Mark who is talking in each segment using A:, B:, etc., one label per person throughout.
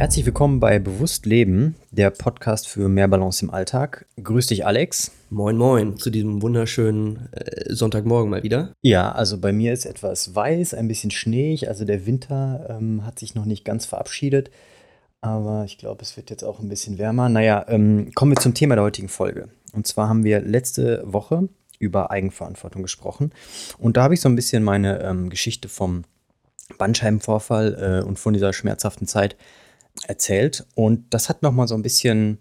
A: Herzlich willkommen bei Bewusst Leben, der Podcast für mehr Balance im Alltag. Grüß dich, Alex.
B: Moin, moin, zu diesem wunderschönen äh, Sonntagmorgen mal wieder.
A: Ja, also bei mir ist etwas weiß, ein bisschen schneeig, also der Winter ähm, hat sich noch nicht ganz verabschiedet, aber ich glaube, es wird jetzt auch ein bisschen wärmer. Naja, ähm, kommen wir zum Thema der heutigen Folge. Und zwar haben wir letzte Woche über Eigenverantwortung gesprochen und da habe ich so ein bisschen meine ähm, Geschichte vom Bandscheibenvorfall äh, und von dieser schmerzhaften Zeit erzählt. Und das hat nochmal so ein bisschen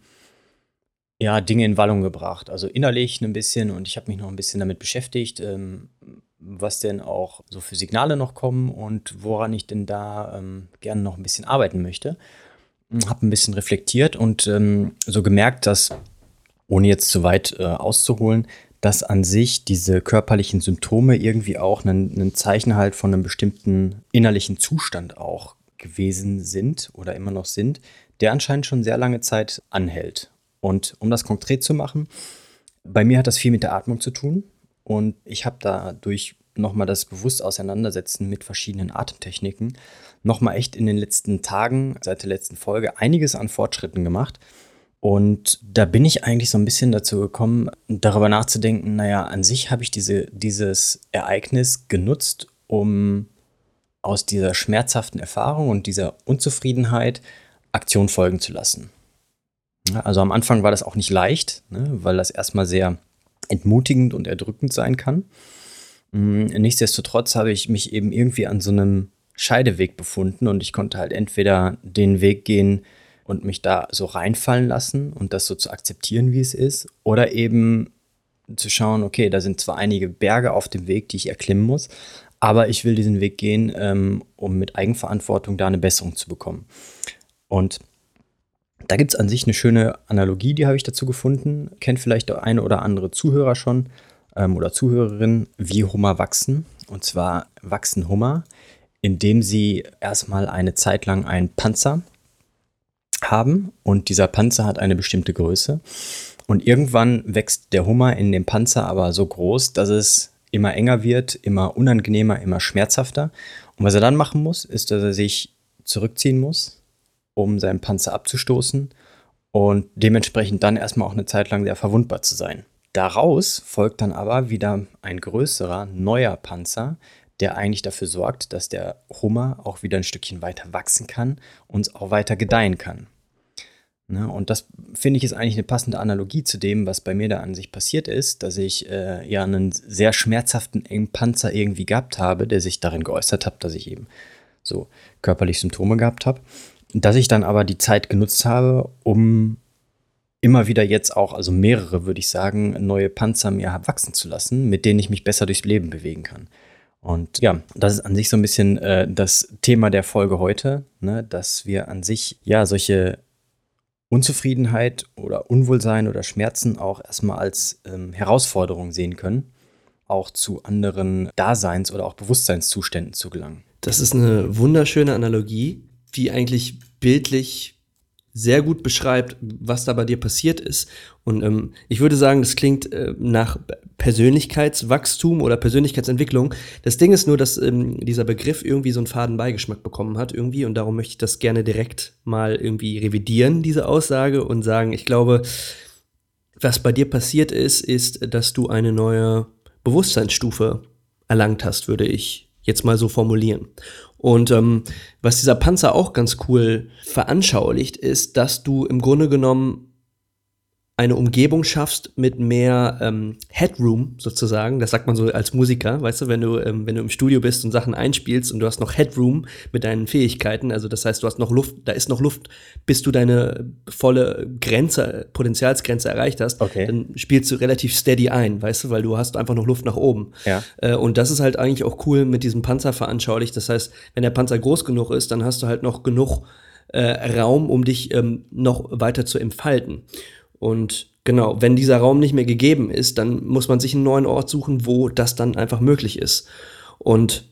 A: ja, Dinge in Wallung gebracht. Also innerlich ein bisschen und ich habe mich noch ein bisschen damit beschäftigt, ähm, was denn auch so für Signale noch kommen und woran ich denn da ähm, gerne noch ein bisschen arbeiten möchte. Habe ein bisschen reflektiert und ähm, so gemerkt, dass, ohne jetzt zu weit äh, auszuholen, dass an sich diese körperlichen Symptome irgendwie auch ein, ein Zeichen halt von einem bestimmten innerlichen Zustand auch gewesen sind oder immer noch sind, der anscheinend schon sehr lange Zeit anhält. Und um das konkret zu machen, bei mir hat das viel mit der Atmung zu tun und ich habe dadurch nochmal das bewusst Auseinandersetzen mit verschiedenen Atemtechniken nochmal echt in den letzten Tagen, seit der letzten Folge, einiges an Fortschritten gemacht. Und da bin ich eigentlich so ein bisschen dazu gekommen, darüber nachzudenken, naja, an sich habe ich diese, dieses Ereignis genutzt, um aus dieser schmerzhaften Erfahrung und dieser Unzufriedenheit Aktion folgen zu lassen. Also am Anfang war das auch nicht leicht, ne, weil das erstmal sehr entmutigend und erdrückend sein kann. Mm, nichtsdestotrotz habe ich mich eben irgendwie an so einem Scheideweg befunden und ich konnte halt entweder den Weg gehen und mich da so reinfallen lassen und das so zu akzeptieren, wie es ist, oder eben zu schauen, okay, da sind zwar einige Berge auf dem Weg, die ich erklimmen muss, aber ich will diesen Weg gehen, ähm, um mit Eigenverantwortung da eine Besserung zu bekommen. Und da gibt es an sich eine schöne Analogie, die habe ich dazu gefunden. Kennt vielleicht der eine oder andere Zuhörer schon ähm, oder Zuhörerin, wie Hummer wachsen. Und zwar wachsen Hummer, indem sie erstmal eine Zeit lang einen Panzer haben und dieser Panzer hat eine bestimmte Größe. Und irgendwann wächst der Hummer in dem Panzer aber so groß, dass es immer enger wird, immer unangenehmer, immer schmerzhafter. Und was er dann machen muss, ist, dass er sich zurückziehen muss, um seinen Panzer abzustoßen und dementsprechend dann erstmal auch eine Zeit lang sehr verwundbar zu sein. Daraus folgt dann aber wieder ein größerer, neuer Panzer, der eigentlich dafür sorgt, dass der Hummer auch wieder ein Stückchen weiter wachsen kann und auch weiter gedeihen kann. Ne? Und das finde ich ist eigentlich eine passende Analogie zu dem, was bei mir da an sich passiert ist, dass ich äh, ja einen sehr schmerzhaften engen Panzer irgendwie gehabt habe, der sich darin geäußert hat, dass ich eben so körperlich Symptome gehabt habe. Dass ich dann aber die Zeit genutzt habe, um immer wieder jetzt auch, also mehrere würde ich sagen, neue Panzer mir wachsen zu lassen, mit denen ich mich besser durchs Leben bewegen kann. Und ja, das ist an sich so ein bisschen äh, das Thema der Folge heute, ne, dass wir an sich ja solche Unzufriedenheit oder Unwohlsein oder Schmerzen auch erstmal als ähm, Herausforderung sehen können, auch zu anderen Daseins- oder auch Bewusstseinszuständen zu gelangen.
B: Das ist eine wunderschöne Analogie, die eigentlich bildlich sehr gut beschreibt, was da bei dir passiert ist. Und ähm, ich würde sagen, das klingt äh, nach Persönlichkeitswachstum oder Persönlichkeitsentwicklung. Das Ding ist nur, dass ähm, dieser Begriff irgendwie so einen faden Beigeschmack bekommen hat irgendwie. Und darum möchte ich das gerne direkt mal irgendwie revidieren, diese Aussage, und sagen, ich glaube, was bei dir passiert ist, ist, dass du eine neue Bewusstseinsstufe erlangt hast, würde ich jetzt mal so formulieren. Und ähm, was dieser Panzer auch ganz cool veranschaulicht, ist, dass du im Grunde genommen eine Umgebung schaffst mit mehr ähm, Headroom sozusagen. Das sagt man so als Musiker, weißt du, wenn du, ähm, wenn du im Studio bist und Sachen einspielst und du hast noch Headroom mit deinen Fähigkeiten, also das heißt, du hast noch Luft, da ist noch Luft, bis du deine volle Grenze, Potenzialsgrenze erreicht hast, okay. dann spielst du relativ steady ein, weißt du, weil du hast einfach noch Luft nach oben. Ja. Äh, und das ist halt eigentlich auch cool mit diesem Panzer veranschaulicht. Das heißt, wenn der Panzer groß genug ist, dann hast du halt noch genug äh, Raum, um dich ähm, noch weiter zu entfalten. Und genau, wenn dieser Raum nicht mehr gegeben ist, dann muss man sich einen neuen Ort suchen, wo das dann einfach möglich ist. Und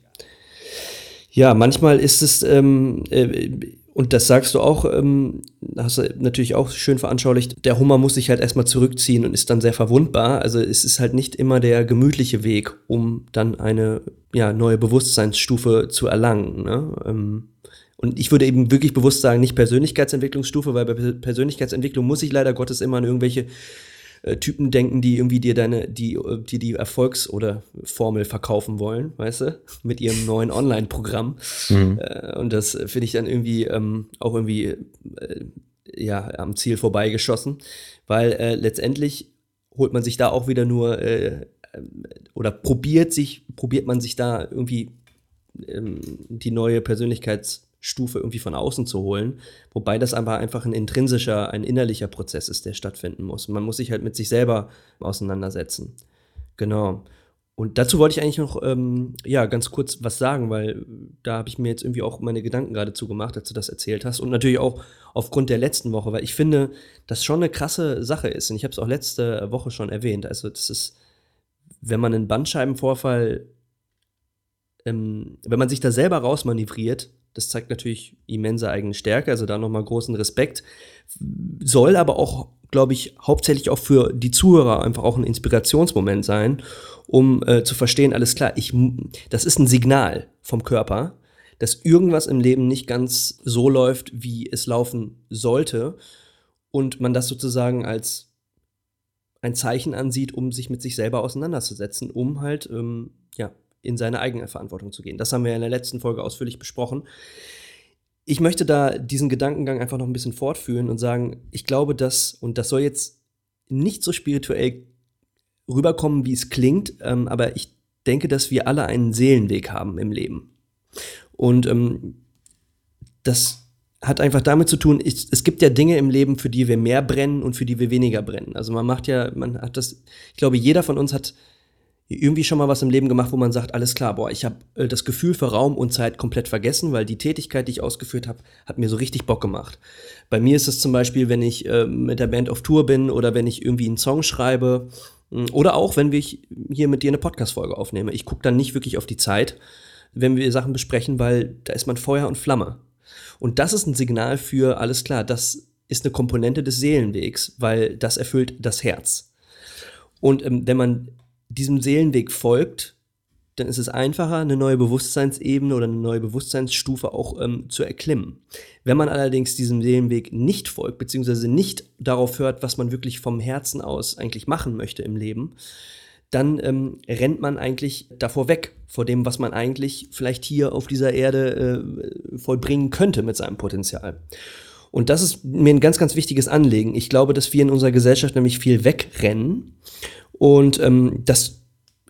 B: ja, manchmal ist es, ähm, äh, und das sagst du auch, ähm, hast du natürlich auch schön veranschaulicht, der Hummer muss sich halt erstmal zurückziehen und ist dann sehr verwundbar. Also es ist halt nicht immer der gemütliche Weg, um dann eine ja, neue Bewusstseinsstufe zu erlangen. Ne? Ähm, und ich würde eben wirklich bewusst sagen, nicht Persönlichkeitsentwicklungsstufe, weil bei Persönlichkeitsentwicklung muss ich leider Gottes immer an irgendwelche äh, Typen denken, die irgendwie dir deine, die, äh, die, die Erfolgs- oder Formel verkaufen wollen, weißt du, mit ihrem neuen Online-Programm. Mhm. Äh, und das finde ich dann irgendwie ähm, auch irgendwie äh, ja, am Ziel vorbeigeschossen, weil äh, letztendlich holt man sich da auch wieder nur äh, oder probiert sich, probiert man sich da irgendwie ähm, die neue Persönlichkeits- Stufe irgendwie von außen zu holen. Wobei das aber einfach ein intrinsischer, ein innerlicher Prozess ist, der stattfinden muss. Man muss sich halt mit sich selber auseinandersetzen. Genau. Und dazu wollte ich eigentlich noch ähm, ja, ganz kurz was sagen, weil da habe ich mir jetzt irgendwie auch meine Gedanken gerade zugemacht, als du das erzählt hast. Und natürlich auch aufgrund der letzten Woche, weil ich finde, das schon eine krasse Sache ist. Und ich habe es auch letzte Woche schon erwähnt. Also, das ist, wenn man einen Bandscheibenvorfall, ähm, wenn man sich da selber rausmanövriert, das zeigt natürlich immense eigene Stärke, also da nochmal großen Respekt. Soll aber auch, glaube ich, hauptsächlich auch für die Zuhörer einfach auch ein Inspirationsmoment sein, um äh, zu verstehen, alles klar, ich, das ist ein Signal vom Körper, dass irgendwas im Leben nicht ganz so läuft, wie es laufen sollte und man das sozusagen als ein Zeichen ansieht, um sich mit sich selber auseinanderzusetzen, um halt ähm, in seine eigene Verantwortung zu gehen. Das haben wir in der letzten Folge ausführlich besprochen. Ich möchte da diesen Gedankengang einfach noch ein bisschen fortführen und sagen, ich glaube, dass, und das soll jetzt nicht so spirituell rüberkommen, wie es klingt, ähm, aber ich denke, dass wir alle einen Seelenweg haben im Leben. Und ähm, das hat einfach damit zu tun, ich, es gibt ja Dinge im Leben, für die wir mehr brennen und für die wir weniger brennen. Also man macht ja, man hat das, ich glaube, jeder von uns hat irgendwie schon mal was im Leben gemacht, wo man sagt, alles klar, boah, ich habe äh, das Gefühl für Raum und Zeit komplett vergessen, weil die Tätigkeit, die ich ausgeführt habe, hat mir so richtig Bock gemacht. Bei mir ist es zum Beispiel, wenn ich äh, mit der Band auf Tour bin oder wenn ich irgendwie einen Song schreibe hm, oder auch, wenn ich hier mit dir eine Podcast-Folge aufnehme. Ich gucke dann nicht wirklich auf die Zeit, wenn wir Sachen besprechen, weil da ist man Feuer und Flamme. Und das ist ein Signal für, alles klar, das ist eine Komponente des Seelenwegs, weil das erfüllt das Herz. Und ähm, wenn man diesem Seelenweg folgt, dann ist es einfacher, eine neue Bewusstseinsebene oder eine neue Bewusstseinsstufe auch ähm, zu erklimmen. Wenn man allerdings diesem Seelenweg nicht folgt, beziehungsweise nicht darauf hört, was man wirklich vom Herzen aus eigentlich machen möchte im Leben, dann ähm, rennt man eigentlich davor weg, vor dem, was man eigentlich vielleicht hier auf dieser Erde äh, vollbringen könnte mit seinem Potenzial. Und das ist mir ein ganz, ganz wichtiges Anliegen. Ich glaube, dass wir in unserer Gesellschaft nämlich viel wegrennen und ähm, das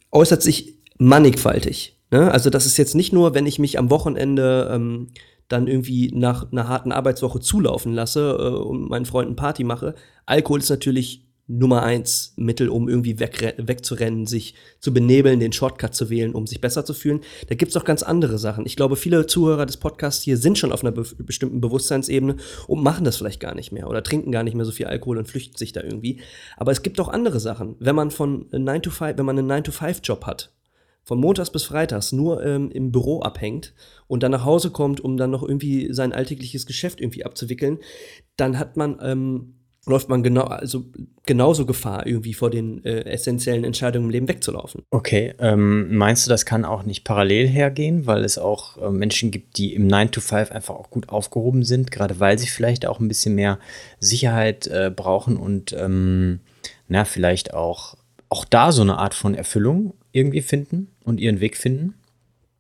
B: äußert sich mannigfaltig. Ne? Also das ist jetzt nicht nur, wenn ich mich am Wochenende ähm, dann irgendwie nach einer harten Arbeitswoche zulaufen lasse äh, und meinen Freunden Party mache. Alkohol ist natürlich Nummer eins Mittel, um irgendwie weg, wegzurennen, sich zu benebeln, den Shortcut zu wählen, um sich besser zu fühlen. Da gibt's auch ganz andere Sachen. Ich glaube, viele Zuhörer des Podcasts hier sind schon auf einer be bestimmten Bewusstseinsebene und machen das vielleicht gar nicht mehr oder trinken gar nicht mehr so viel Alkohol und flüchten sich da irgendwie. Aber es gibt auch andere Sachen. Wenn man von 9 to 5, wenn man einen 9-to-5-Job hat, von Montags bis Freitags nur ähm, im Büro abhängt und dann nach Hause kommt, um dann noch irgendwie sein alltägliches Geschäft irgendwie abzuwickeln, dann hat man ähm, läuft man genau, also genauso Gefahr, irgendwie vor den äh, essentiellen Entscheidungen im Leben wegzulaufen.
A: Okay, ähm, meinst du, das kann auch nicht parallel hergehen, weil es auch äh, Menschen gibt, die im 9 to 5 einfach auch gut aufgehoben sind, gerade weil sie vielleicht auch ein bisschen mehr Sicherheit äh, brauchen und ähm, na, vielleicht auch, auch da so eine Art von Erfüllung irgendwie finden und ihren Weg finden?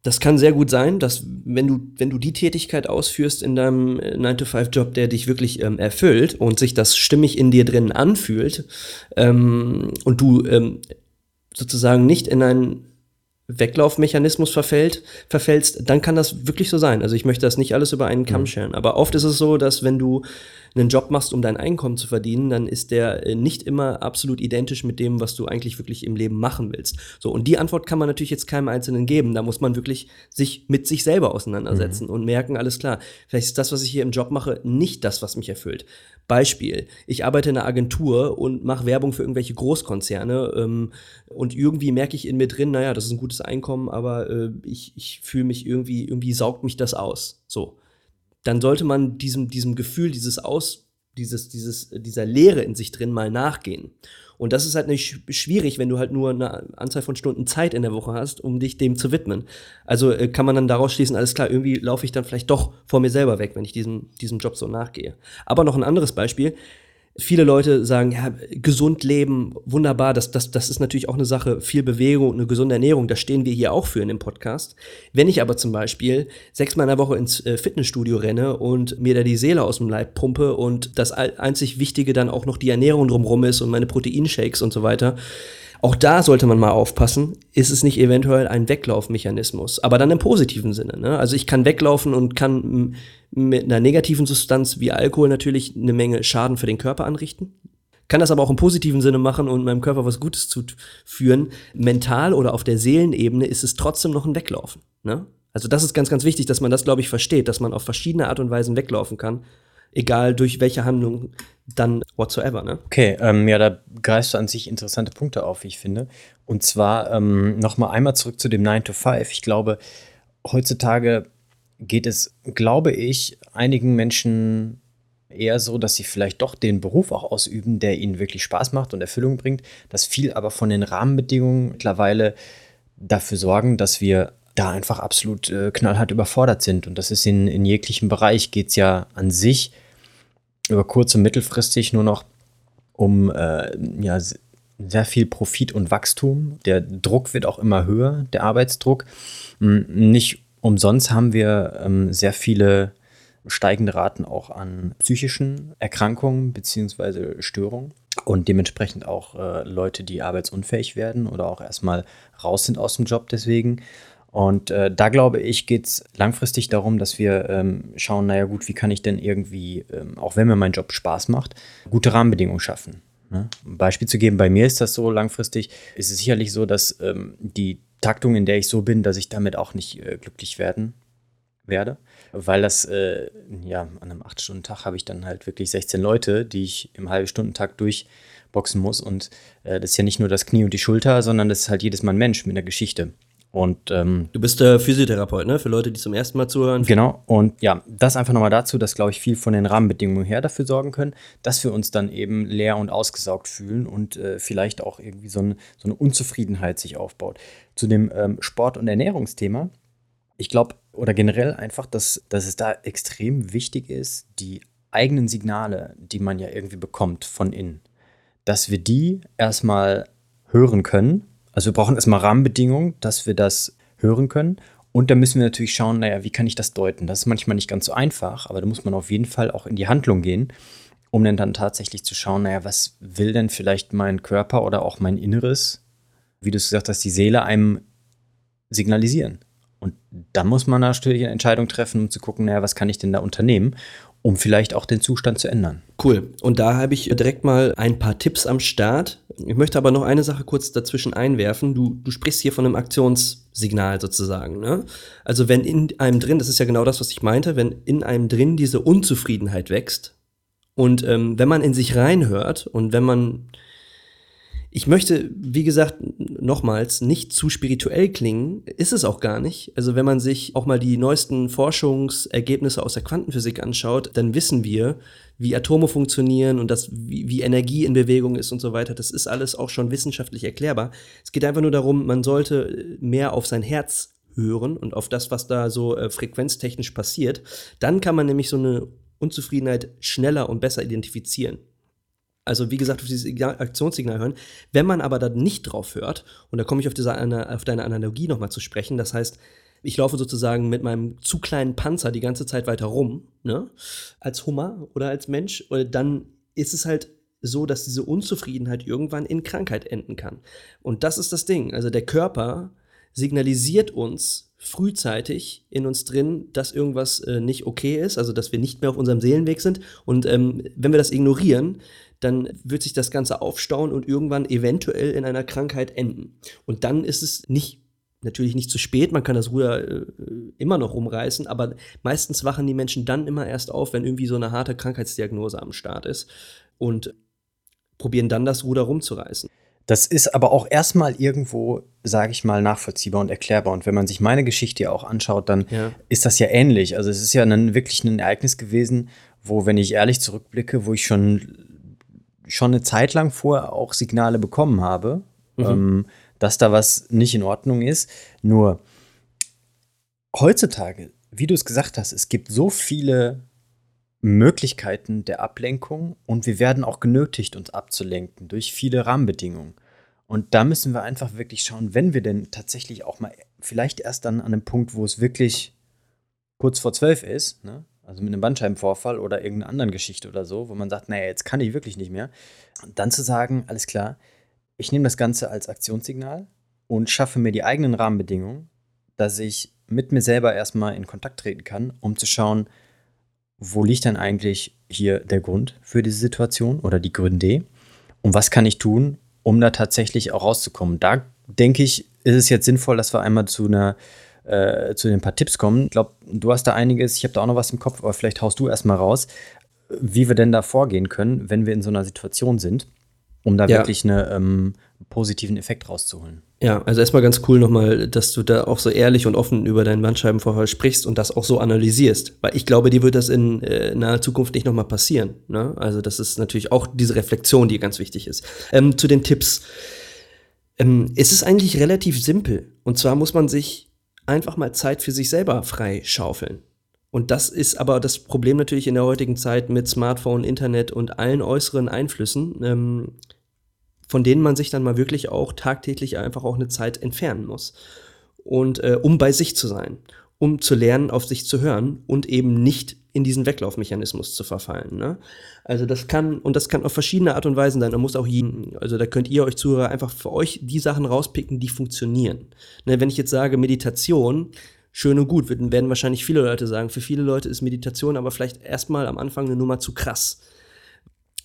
B: Das kann sehr gut sein, dass wenn du, wenn du die Tätigkeit ausführst in deinem 9-to-5-Job, der dich wirklich ähm, erfüllt und sich das stimmig in dir drin anfühlt ähm, und du ähm, sozusagen nicht in einen Weglaufmechanismus verfällt, verfällst, dann kann das wirklich so sein. Also ich möchte das nicht alles über einen Kamm mhm. scheren. Aber oft ist es so, dass wenn du einen Job machst, um dein Einkommen zu verdienen, dann ist der äh, nicht immer absolut identisch mit dem, was du eigentlich wirklich im Leben machen willst. So, und die Antwort kann man natürlich jetzt keinem Einzelnen geben. Da muss man wirklich sich mit sich selber auseinandersetzen mhm. und merken, alles klar, vielleicht ist das, was ich hier im Job mache, nicht das, was mich erfüllt. Beispiel, ich arbeite in einer Agentur und mache Werbung für irgendwelche Großkonzerne ähm, und irgendwie merke ich in mir drin, naja, das ist ein gutes Einkommen, aber äh, ich, ich fühle mich irgendwie, irgendwie saugt mich das aus. So. Dann sollte man diesem, diesem Gefühl, dieses Aus, dieses, dieses, dieser Leere in sich drin mal nachgehen. Und das ist halt nicht schwierig, wenn du halt nur eine Anzahl von Stunden Zeit in der Woche hast, um dich dem zu widmen. Also äh, kann man dann daraus schließen, alles klar, irgendwie laufe ich dann vielleicht doch vor mir selber weg, wenn ich diesem, diesem Job so nachgehe. Aber noch ein anderes Beispiel viele Leute sagen, ja, gesund leben, wunderbar, das, das, das ist natürlich auch eine Sache, viel Bewegung und eine gesunde Ernährung, das stehen wir hier auch für in dem Podcast. Wenn ich aber zum Beispiel sechsmal in der Woche ins äh, Fitnessstudio renne und mir da die Seele aus dem Leib pumpe und das einzig Wichtige dann auch noch die Ernährung drumherum ist und meine Proteinshakes und so weiter, auch da sollte man mal aufpassen, ist es nicht eventuell ein Weglaufmechanismus, aber dann im positiven Sinne. Ne? Also ich kann weglaufen und kann mit einer negativen Substanz wie Alkohol natürlich eine Menge Schaden für den Körper anrichten. Kann das aber auch im positiven Sinne machen und meinem Körper was Gutes zuführen. Mental oder auf der Seelenebene ist es trotzdem noch ein Weglaufen. Ne? Also das ist ganz, ganz wichtig, dass man das, glaube ich, versteht, dass man auf verschiedene Art und Weisen weglaufen kann egal durch welche Handlung dann whatsoever. Ne?
A: Okay, ähm, ja, da greifst du an sich interessante Punkte auf, wie ich finde. Und zwar ähm, nochmal einmal zurück zu dem 9 to 5. Ich glaube, heutzutage geht es, glaube ich, einigen Menschen eher so, dass sie vielleicht doch den Beruf auch ausüben, der ihnen wirklich Spaß macht und Erfüllung bringt, dass viel aber von den Rahmenbedingungen mittlerweile dafür sorgen, dass wir da einfach absolut äh, knallhart überfordert sind. Und das ist in, in jeglichem Bereich, geht es ja an sich über kurz- und mittelfristig nur noch um äh, ja, sehr viel Profit und Wachstum. Der Druck wird auch immer höher, der Arbeitsdruck. Nicht umsonst haben wir ähm, sehr viele steigende Raten auch an psychischen Erkrankungen bzw. Störungen und dementsprechend auch äh, Leute, die arbeitsunfähig werden oder auch erstmal raus sind aus dem Job deswegen. Und äh, da glaube ich, geht es langfristig darum, dass wir ähm, schauen, naja gut, wie kann ich denn irgendwie, ähm, auch wenn mir mein Job Spaß macht, gute Rahmenbedingungen schaffen. Ne? Um Beispiel zu geben, bei mir ist das so langfristig, ist es sicherlich so, dass ähm, die Taktung, in der ich so bin, dass ich damit auch nicht äh, glücklich werden werde. Weil das, äh, ja, an einem 8-Stunden-Tag habe ich dann halt wirklich 16 Leute, die ich im Halbstundentakt durchboxen muss. Und äh, das ist ja nicht nur das Knie und die Schulter, sondern das ist halt jedes Mal ein Mensch mit einer Geschichte. Und, ähm,
B: du bist der Physiotherapeut, ne? Für Leute, die zum ersten Mal zuhören.
A: Genau. Und ja, das einfach nochmal dazu, dass, glaube ich, viel von den Rahmenbedingungen her dafür sorgen können, dass wir uns dann eben leer und ausgesaugt fühlen und äh, vielleicht auch irgendwie so, ein, so, eine Unzufriedenheit sich aufbaut. Zu dem ähm, Sport- und Ernährungsthema. Ich glaube, oder generell einfach, dass, dass es da extrem wichtig ist, die eigenen Signale, die man ja irgendwie bekommt von innen, dass wir die erstmal hören können also wir brauchen erstmal Rahmenbedingungen, dass wir das hören können. Und da müssen wir natürlich schauen, naja, wie kann ich das deuten? Das ist manchmal nicht ganz so einfach, aber da muss man auf jeden Fall auch in die Handlung gehen, um dann, dann tatsächlich zu schauen, naja, was will denn vielleicht mein Körper oder auch mein Inneres, wie du es gesagt hast, die Seele einem signalisieren. Und dann muss man natürlich eine Entscheidung treffen, um zu gucken, naja, was kann ich denn da unternehmen? um vielleicht auch den Zustand zu ändern.
B: Cool. Und da habe ich direkt mal ein paar Tipps am Start. Ich möchte aber noch eine Sache kurz dazwischen einwerfen. Du, du sprichst hier von einem Aktionssignal sozusagen. Ne? Also wenn in einem drin, das ist ja genau das, was ich meinte, wenn in einem drin diese Unzufriedenheit wächst und ähm, wenn man in sich reinhört und wenn man ich möchte, wie gesagt, nochmals nicht zu spirituell klingen, ist es auch gar nicht. Also wenn man sich auch mal die neuesten Forschungsergebnisse aus der Quantenphysik anschaut, dann wissen wir, wie Atome funktionieren und das, wie, wie Energie in Bewegung ist und so weiter. Das ist alles auch schon wissenschaftlich erklärbar. Es geht einfach nur darum, man sollte mehr auf sein Herz hören und auf das, was da so äh, frequenztechnisch passiert. Dann kann man nämlich so eine Unzufriedenheit schneller und besser identifizieren. Also wie gesagt, auf dieses Aktionssignal hören. Wenn man aber da nicht drauf hört, und da komme ich auf, diese, auf deine Analogie nochmal zu sprechen, das heißt, ich laufe sozusagen mit meinem zu kleinen Panzer die ganze Zeit weiter rum, ne? als Hummer oder als Mensch, dann ist es halt so, dass diese Unzufriedenheit irgendwann in Krankheit enden kann. Und das ist das Ding. Also der Körper signalisiert uns frühzeitig in uns drin, dass irgendwas äh, nicht okay ist, also dass wir nicht mehr auf unserem Seelenweg sind. Und ähm, wenn wir das ignorieren, dann wird sich das Ganze aufstauen und irgendwann eventuell in einer Krankheit enden. Und dann ist es nicht natürlich nicht zu spät, man kann das Ruder äh, immer noch rumreißen, aber meistens wachen die Menschen dann immer erst auf, wenn irgendwie so eine harte Krankheitsdiagnose am Start ist und probieren dann das Ruder rumzureißen.
A: Das ist aber auch erstmal irgendwo, sage ich mal, nachvollziehbar und erklärbar. Und wenn man sich meine Geschichte auch anschaut, dann ja. ist das ja ähnlich. Also es ist ja ein, wirklich ein Ereignis gewesen, wo, wenn ich ehrlich zurückblicke, wo ich schon, schon eine Zeit lang vorher auch Signale bekommen habe, mhm. ähm, dass da was nicht in Ordnung ist. Nur heutzutage, wie du es gesagt hast, es gibt so viele Möglichkeiten der Ablenkung und wir werden auch genötigt, uns abzulenken durch viele Rahmenbedingungen. Und da müssen wir einfach wirklich schauen, wenn wir denn tatsächlich auch mal, vielleicht erst dann an einem Punkt, wo es wirklich kurz vor zwölf ist, ne? also mit einem Bandscheibenvorfall oder irgendeiner anderen Geschichte oder so, wo man sagt, naja, jetzt kann ich wirklich nicht mehr. Und dann zu sagen, alles klar, ich nehme das Ganze als Aktionssignal und schaffe mir die eigenen Rahmenbedingungen, dass ich mit mir selber erstmal in Kontakt treten kann, um zu schauen, wo liegt denn eigentlich hier der Grund für diese Situation oder die Gründe? Und was kann ich tun, um da tatsächlich auch rauszukommen? Da denke ich, ist es jetzt sinnvoll, dass wir einmal zu einer äh, zu den paar Tipps kommen. Ich glaube, du hast da einiges, ich habe da auch noch was im Kopf, aber vielleicht haust du erstmal raus, wie wir denn da vorgehen können, wenn wir in so einer Situation sind, um da ja. wirklich eine ähm, positiven Effekt rauszuholen.
B: Ja, also erstmal ganz cool nochmal, dass du da auch so ehrlich und offen über deinen Bandscheibenvorfall sprichst und das auch so analysierst. Weil ich glaube, dir wird das in äh, naher Zukunft nicht nochmal passieren. Ne? Also das ist natürlich auch diese Reflexion, die ganz wichtig ist. Ähm, zu den Tipps. Ähm, es ist eigentlich relativ simpel. Und zwar muss man sich einfach mal Zeit für sich selber freischaufeln. Und das ist aber das Problem natürlich in der heutigen Zeit mit Smartphone, Internet und allen äußeren Einflüssen. Ähm, von denen man sich dann mal wirklich auch tagtäglich einfach auch eine Zeit entfernen muss. Und äh, um bei sich zu sein, um zu lernen, auf sich zu hören und eben nicht in diesen Weglaufmechanismus zu verfallen. Ne? Also das kann, und das kann auf verschiedene Art und Weisen sein. Da muss auch jeden, also da könnt ihr euch Zuhörer einfach für euch die Sachen rauspicken, die funktionieren. Ne, wenn ich jetzt sage Meditation, schön und gut, werden wahrscheinlich viele Leute sagen, für viele Leute ist Meditation aber vielleicht erstmal am Anfang eine Nummer zu krass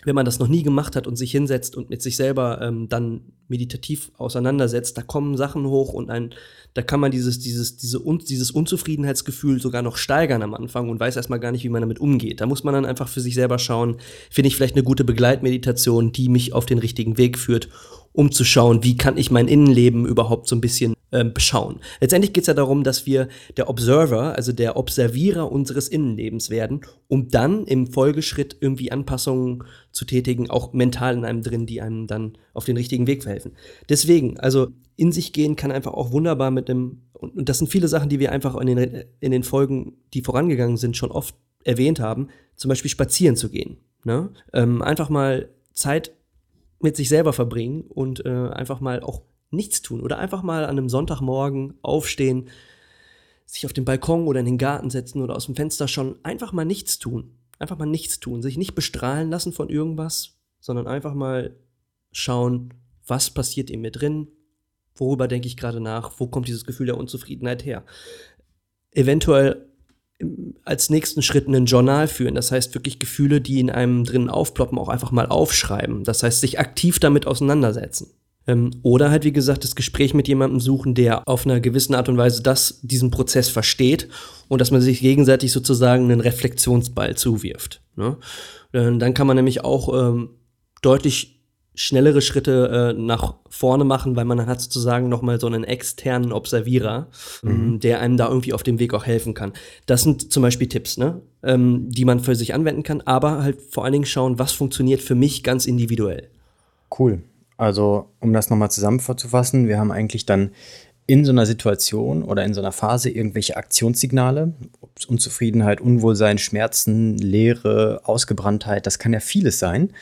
B: wenn man das noch nie gemacht hat und sich hinsetzt und mit sich selber ähm, dann meditativ auseinandersetzt, da kommen Sachen hoch und ein, da kann man dieses, dieses, diese un, dieses Unzufriedenheitsgefühl sogar noch steigern am Anfang und weiß erstmal gar nicht, wie man damit umgeht. Da muss man dann einfach für sich selber schauen, finde ich vielleicht eine gute Begleitmeditation, die mich auf den richtigen Weg führt, um zu schauen, wie kann ich mein Innenleben überhaupt so ein bisschen äh, beschauen. Letztendlich geht es ja darum, dass wir der Observer, also der Observierer unseres Innenlebens werden, um dann im Folgeschritt irgendwie Anpassungen zu tätigen, auch mental in einem drin, die einem dann auf den richtigen Weg verhelfen. Deswegen, also in sich gehen kann einfach auch wunderbar mit einem, und das sind viele Sachen, die wir einfach in den, in den Folgen, die vorangegangen sind, schon oft erwähnt haben, zum Beispiel spazieren zu gehen. Ne? Ähm, einfach mal Zeit mit sich selber verbringen und äh, einfach mal auch nichts tun oder einfach mal an einem Sonntagmorgen aufstehen, sich auf den Balkon oder in den Garten setzen oder aus dem Fenster schon einfach mal nichts tun. Einfach mal nichts tun, sich nicht bestrahlen lassen von irgendwas, sondern einfach mal schauen, was passiert in mir drin, worüber denke ich gerade nach, wo kommt dieses Gefühl der Unzufriedenheit her. Eventuell als nächsten Schritt ein Journal führen. Das heißt, wirklich Gefühle, die in einem drin aufploppen, auch einfach mal aufschreiben. Das heißt, sich aktiv damit auseinandersetzen. Ähm, oder halt, wie gesagt, das Gespräch mit jemandem suchen, der auf einer gewissen Art und Weise das, diesen Prozess versteht und dass man sich gegenseitig sozusagen einen Reflexionsball zuwirft. Ne? Äh, dann kann man nämlich auch ähm, deutlich schnellere Schritte äh, nach vorne machen, weil man dann hat sozusagen nochmal so einen externen Observierer, mhm. Ähm, der einem da irgendwie auf dem Weg auch helfen kann. Das sind zum Beispiel Tipps, ne? Ähm, die man für sich anwenden kann, aber halt vor allen Dingen schauen, was funktioniert für mich ganz individuell.
A: Cool. Also, um das nochmal zusammenzufassen, wir haben eigentlich dann in so einer Situation oder in so einer Phase irgendwelche Aktionssignale, Unzufriedenheit, Unwohlsein, Schmerzen, Leere, Ausgebranntheit, das kann ja vieles sein.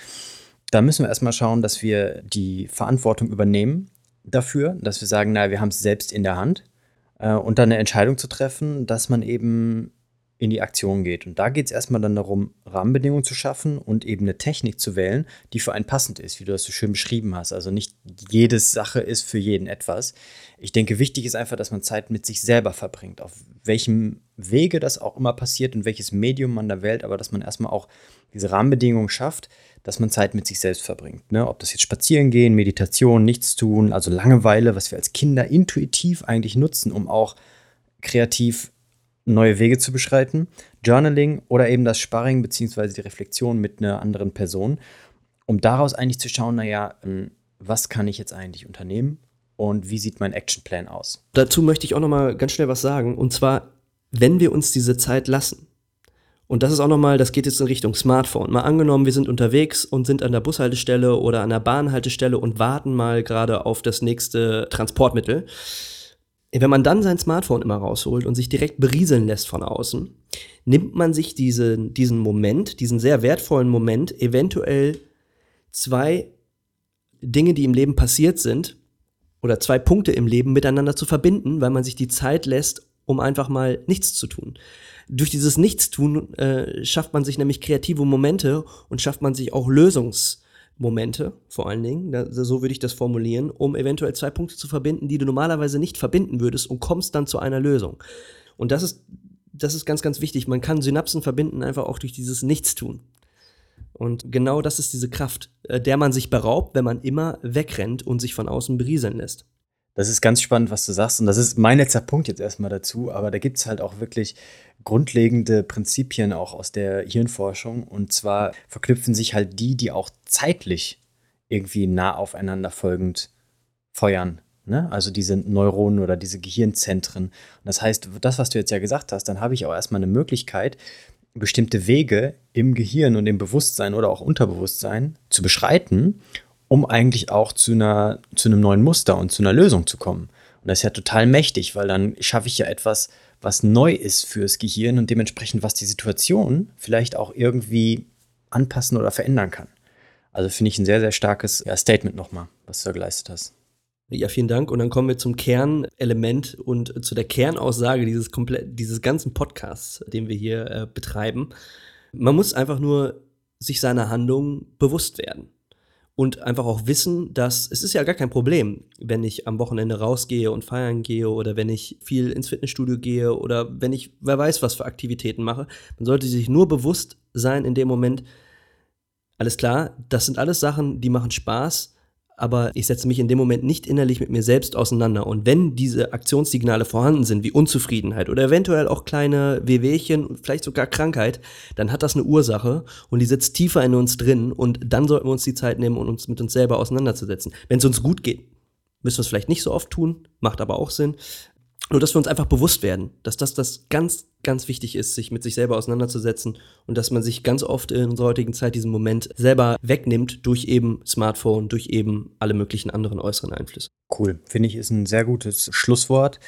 A: Da müssen wir erstmal schauen, dass wir die Verantwortung übernehmen dafür, dass wir sagen, naja, wir haben es selbst in der Hand äh, und dann eine Entscheidung zu treffen, dass man eben in die Aktion geht. Und da geht es erstmal dann darum, Rahmenbedingungen zu schaffen und eben eine Technik zu wählen, die für einen passend ist, wie du das so schön beschrieben hast. Also nicht jede Sache ist für jeden etwas. Ich denke, wichtig ist einfach, dass man Zeit mit sich selber verbringt, auf welchem Wege das auch immer passiert und welches Medium man da wählt, aber dass man erstmal auch diese Rahmenbedingungen schafft, dass man Zeit mit sich selbst verbringt. Ne? Ob das jetzt Spazieren gehen, Meditation, nichts tun, also Langeweile, was wir als Kinder intuitiv eigentlich nutzen, um auch kreativ neue Wege zu beschreiten, Journaling oder eben das Sparring bzw. die Reflexion mit einer anderen Person, um daraus eigentlich zu schauen, naja, ähm, was kann ich jetzt eigentlich unternehmen und wie sieht mein Actionplan aus?
B: Dazu möchte ich auch noch mal ganz schnell was sagen und zwar, wenn wir uns diese Zeit lassen. Und das ist auch nochmal, das geht jetzt in Richtung Smartphone. Mal angenommen, wir sind unterwegs und sind an der Bushaltestelle oder an der Bahnhaltestelle und warten mal gerade auf das nächste Transportmittel wenn man dann sein Smartphone immer rausholt und sich direkt berieseln lässt von außen, nimmt man sich diese, diesen Moment, diesen sehr wertvollen Moment, eventuell zwei Dinge, die im Leben passiert sind, oder zwei Punkte im Leben miteinander zu verbinden, weil man sich die Zeit lässt, um einfach mal nichts zu tun. Durch dieses Nichtstun äh, schafft man sich nämlich kreative Momente und schafft man sich auch Lösungs- Momente, vor allen Dingen, da, so würde ich das formulieren, um eventuell zwei Punkte zu verbinden, die du normalerweise nicht verbinden würdest und kommst dann zu einer Lösung. Und das ist, das ist ganz, ganz wichtig. Man kann Synapsen verbinden einfach auch durch dieses Nichtstun. Und genau das ist diese Kraft, äh, der man sich beraubt, wenn man immer wegrennt und sich von außen berieseln lässt.
A: Das ist ganz spannend, was du sagst. Und das ist mein letzter Punkt jetzt erstmal dazu. Aber da gibt es halt auch wirklich grundlegende Prinzipien auch aus der Hirnforschung. Und zwar verknüpfen sich halt die, die auch zeitlich irgendwie nah aufeinander folgend feuern. Ne? Also diese Neuronen oder diese Gehirnzentren. Und das heißt, das, was du jetzt ja gesagt hast, dann habe ich auch erstmal eine Möglichkeit, bestimmte Wege im Gehirn und im Bewusstsein oder auch Unterbewusstsein zu beschreiten, um eigentlich auch zu, einer, zu einem neuen Muster und zu einer Lösung zu kommen. Und das ist ja total mächtig, weil dann schaffe ich ja etwas, was neu ist fürs Gehirn und dementsprechend, was die Situation vielleicht auch irgendwie anpassen oder verändern kann. Also finde ich ein sehr, sehr starkes Statement nochmal, was du da geleistet hast.
B: Ja, vielen Dank. Und dann kommen wir zum Kernelement und zu der Kernaussage dieses, komplett, dieses ganzen Podcasts, den wir hier äh, betreiben. Man muss einfach nur sich seiner Handlung bewusst werden und einfach auch wissen, dass es ist ja gar kein Problem, wenn ich am Wochenende rausgehe und feiern gehe oder wenn ich viel ins Fitnessstudio gehe oder wenn ich wer weiß was für Aktivitäten mache. Man sollte sich nur bewusst sein in dem Moment, alles klar, das sind alles Sachen, die machen Spaß aber ich setze mich in dem Moment nicht innerlich mit mir selbst auseinander. Und wenn diese Aktionssignale vorhanden sind, wie Unzufriedenheit oder eventuell auch kleine Wehwehchen, vielleicht sogar Krankheit, dann hat das eine Ursache und die sitzt tiefer in uns drin und dann sollten wir uns die Zeit nehmen, um uns mit uns selber auseinanderzusetzen. Wenn es uns gut geht, müssen wir es vielleicht nicht so oft tun, macht aber auch Sinn. Nur, dass wir uns einfach bewusst werden, dass das, das ganz, ganz wichtig ist, sich mit sich selber auseinanderzusetzen und dass man sich ganz oft in unserer heutigen Zeit diesen Moment selber wegnimmt durch eben Smartphone, durch eben alle möglichen anderen äußeren Einflüsse.
A: Cool, finde ich, ist ein sehr gutes Schlusswort.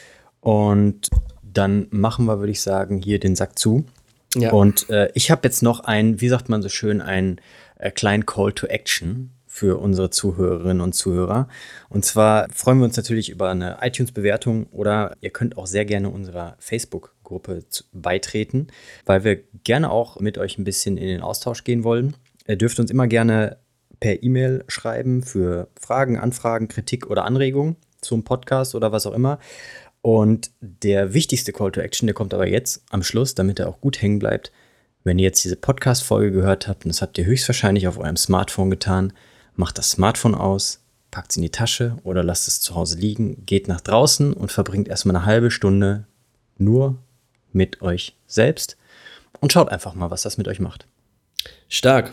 A: Und dann machen wir, würde ich sagen, hier den Sack zu. Ja. Und äh, ich habe jetzt noch einen, wie sagt man so schön, einen äh, kleinen Call to Action für unsere Zuhörerinnen und Zuhörer. Und zwar freuen wir uns natürlich über eine iTunes-Bewertung oder ihr könnt auch sehr gerne unserer Facebook-Gruppe beitreten, weil wir gerne auch mit euch ein bisschen in den Austausch gehen wollen. Ihr dürft uns immer gerne per E-Mail schreiben für Fragen, Anfragen, Kritik oder Anregungen zum Podcast oder was auch immer. Und der wichtigste Call to Action, der kommt aber jetzt am Schluss, damit er auch gut hängen bleibt. Wenn ihr jetzt diese Podcast-Folge gehört habt, und das habt ihr höchstwahrscheinlich auf eurem Smartphone getan, macht das Smartphone aus, packt es in die Tasche oder lasst es zu Hause liegen, geht nach draußen und verbringt erstmal eine halbe Stunde nur mit euch selbst und schaut einfach mal, was das mit euch macht.
B: Stark.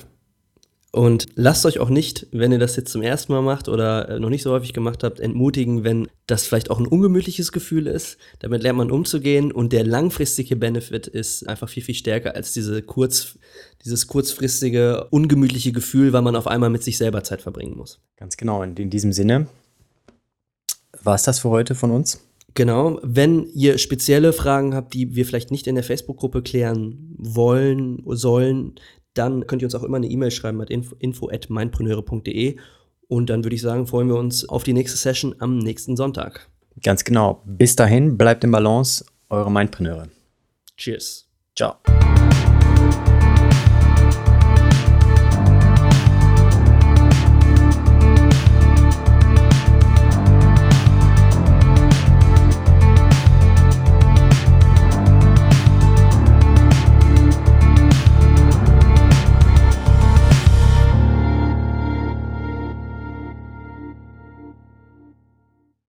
B: Und lasst euch auch nicht, wenn ihr das jetzt zum ersten Mal macht oder äh, noch nicht so häufig gemacht habt, entmutigen, wenn das vielleicht auch ein ungemütliches Gefühl ist. Damit lernt man umzugehen und der langfristige Benefit ist einfach viel, viel stärker als diese kurz, dieses kurzfristige, ungemütliche Gefühl, weil man auf einmal mit sich selber Zeit verbringen muss.
A: Ganz genau. Und in diesem Sinne war es das für heute von uns.
B: Genau, wenn ihr spezielle Fragen habt, die wir vielleicht nicht in der Facebook-Gruppe klären wollen, sollen, dann könnt ihr uns auch immer eine E-Mail schreiben at info@mindpreneure.de und dann würde ich sagen, freuen wir uns auf die nächste Session am nächsten Sonntag.
A: Ganz genau. Bis dahin, bleibt im Balance, eure Mindpreneure.
B: Cheers.
A: Ciao.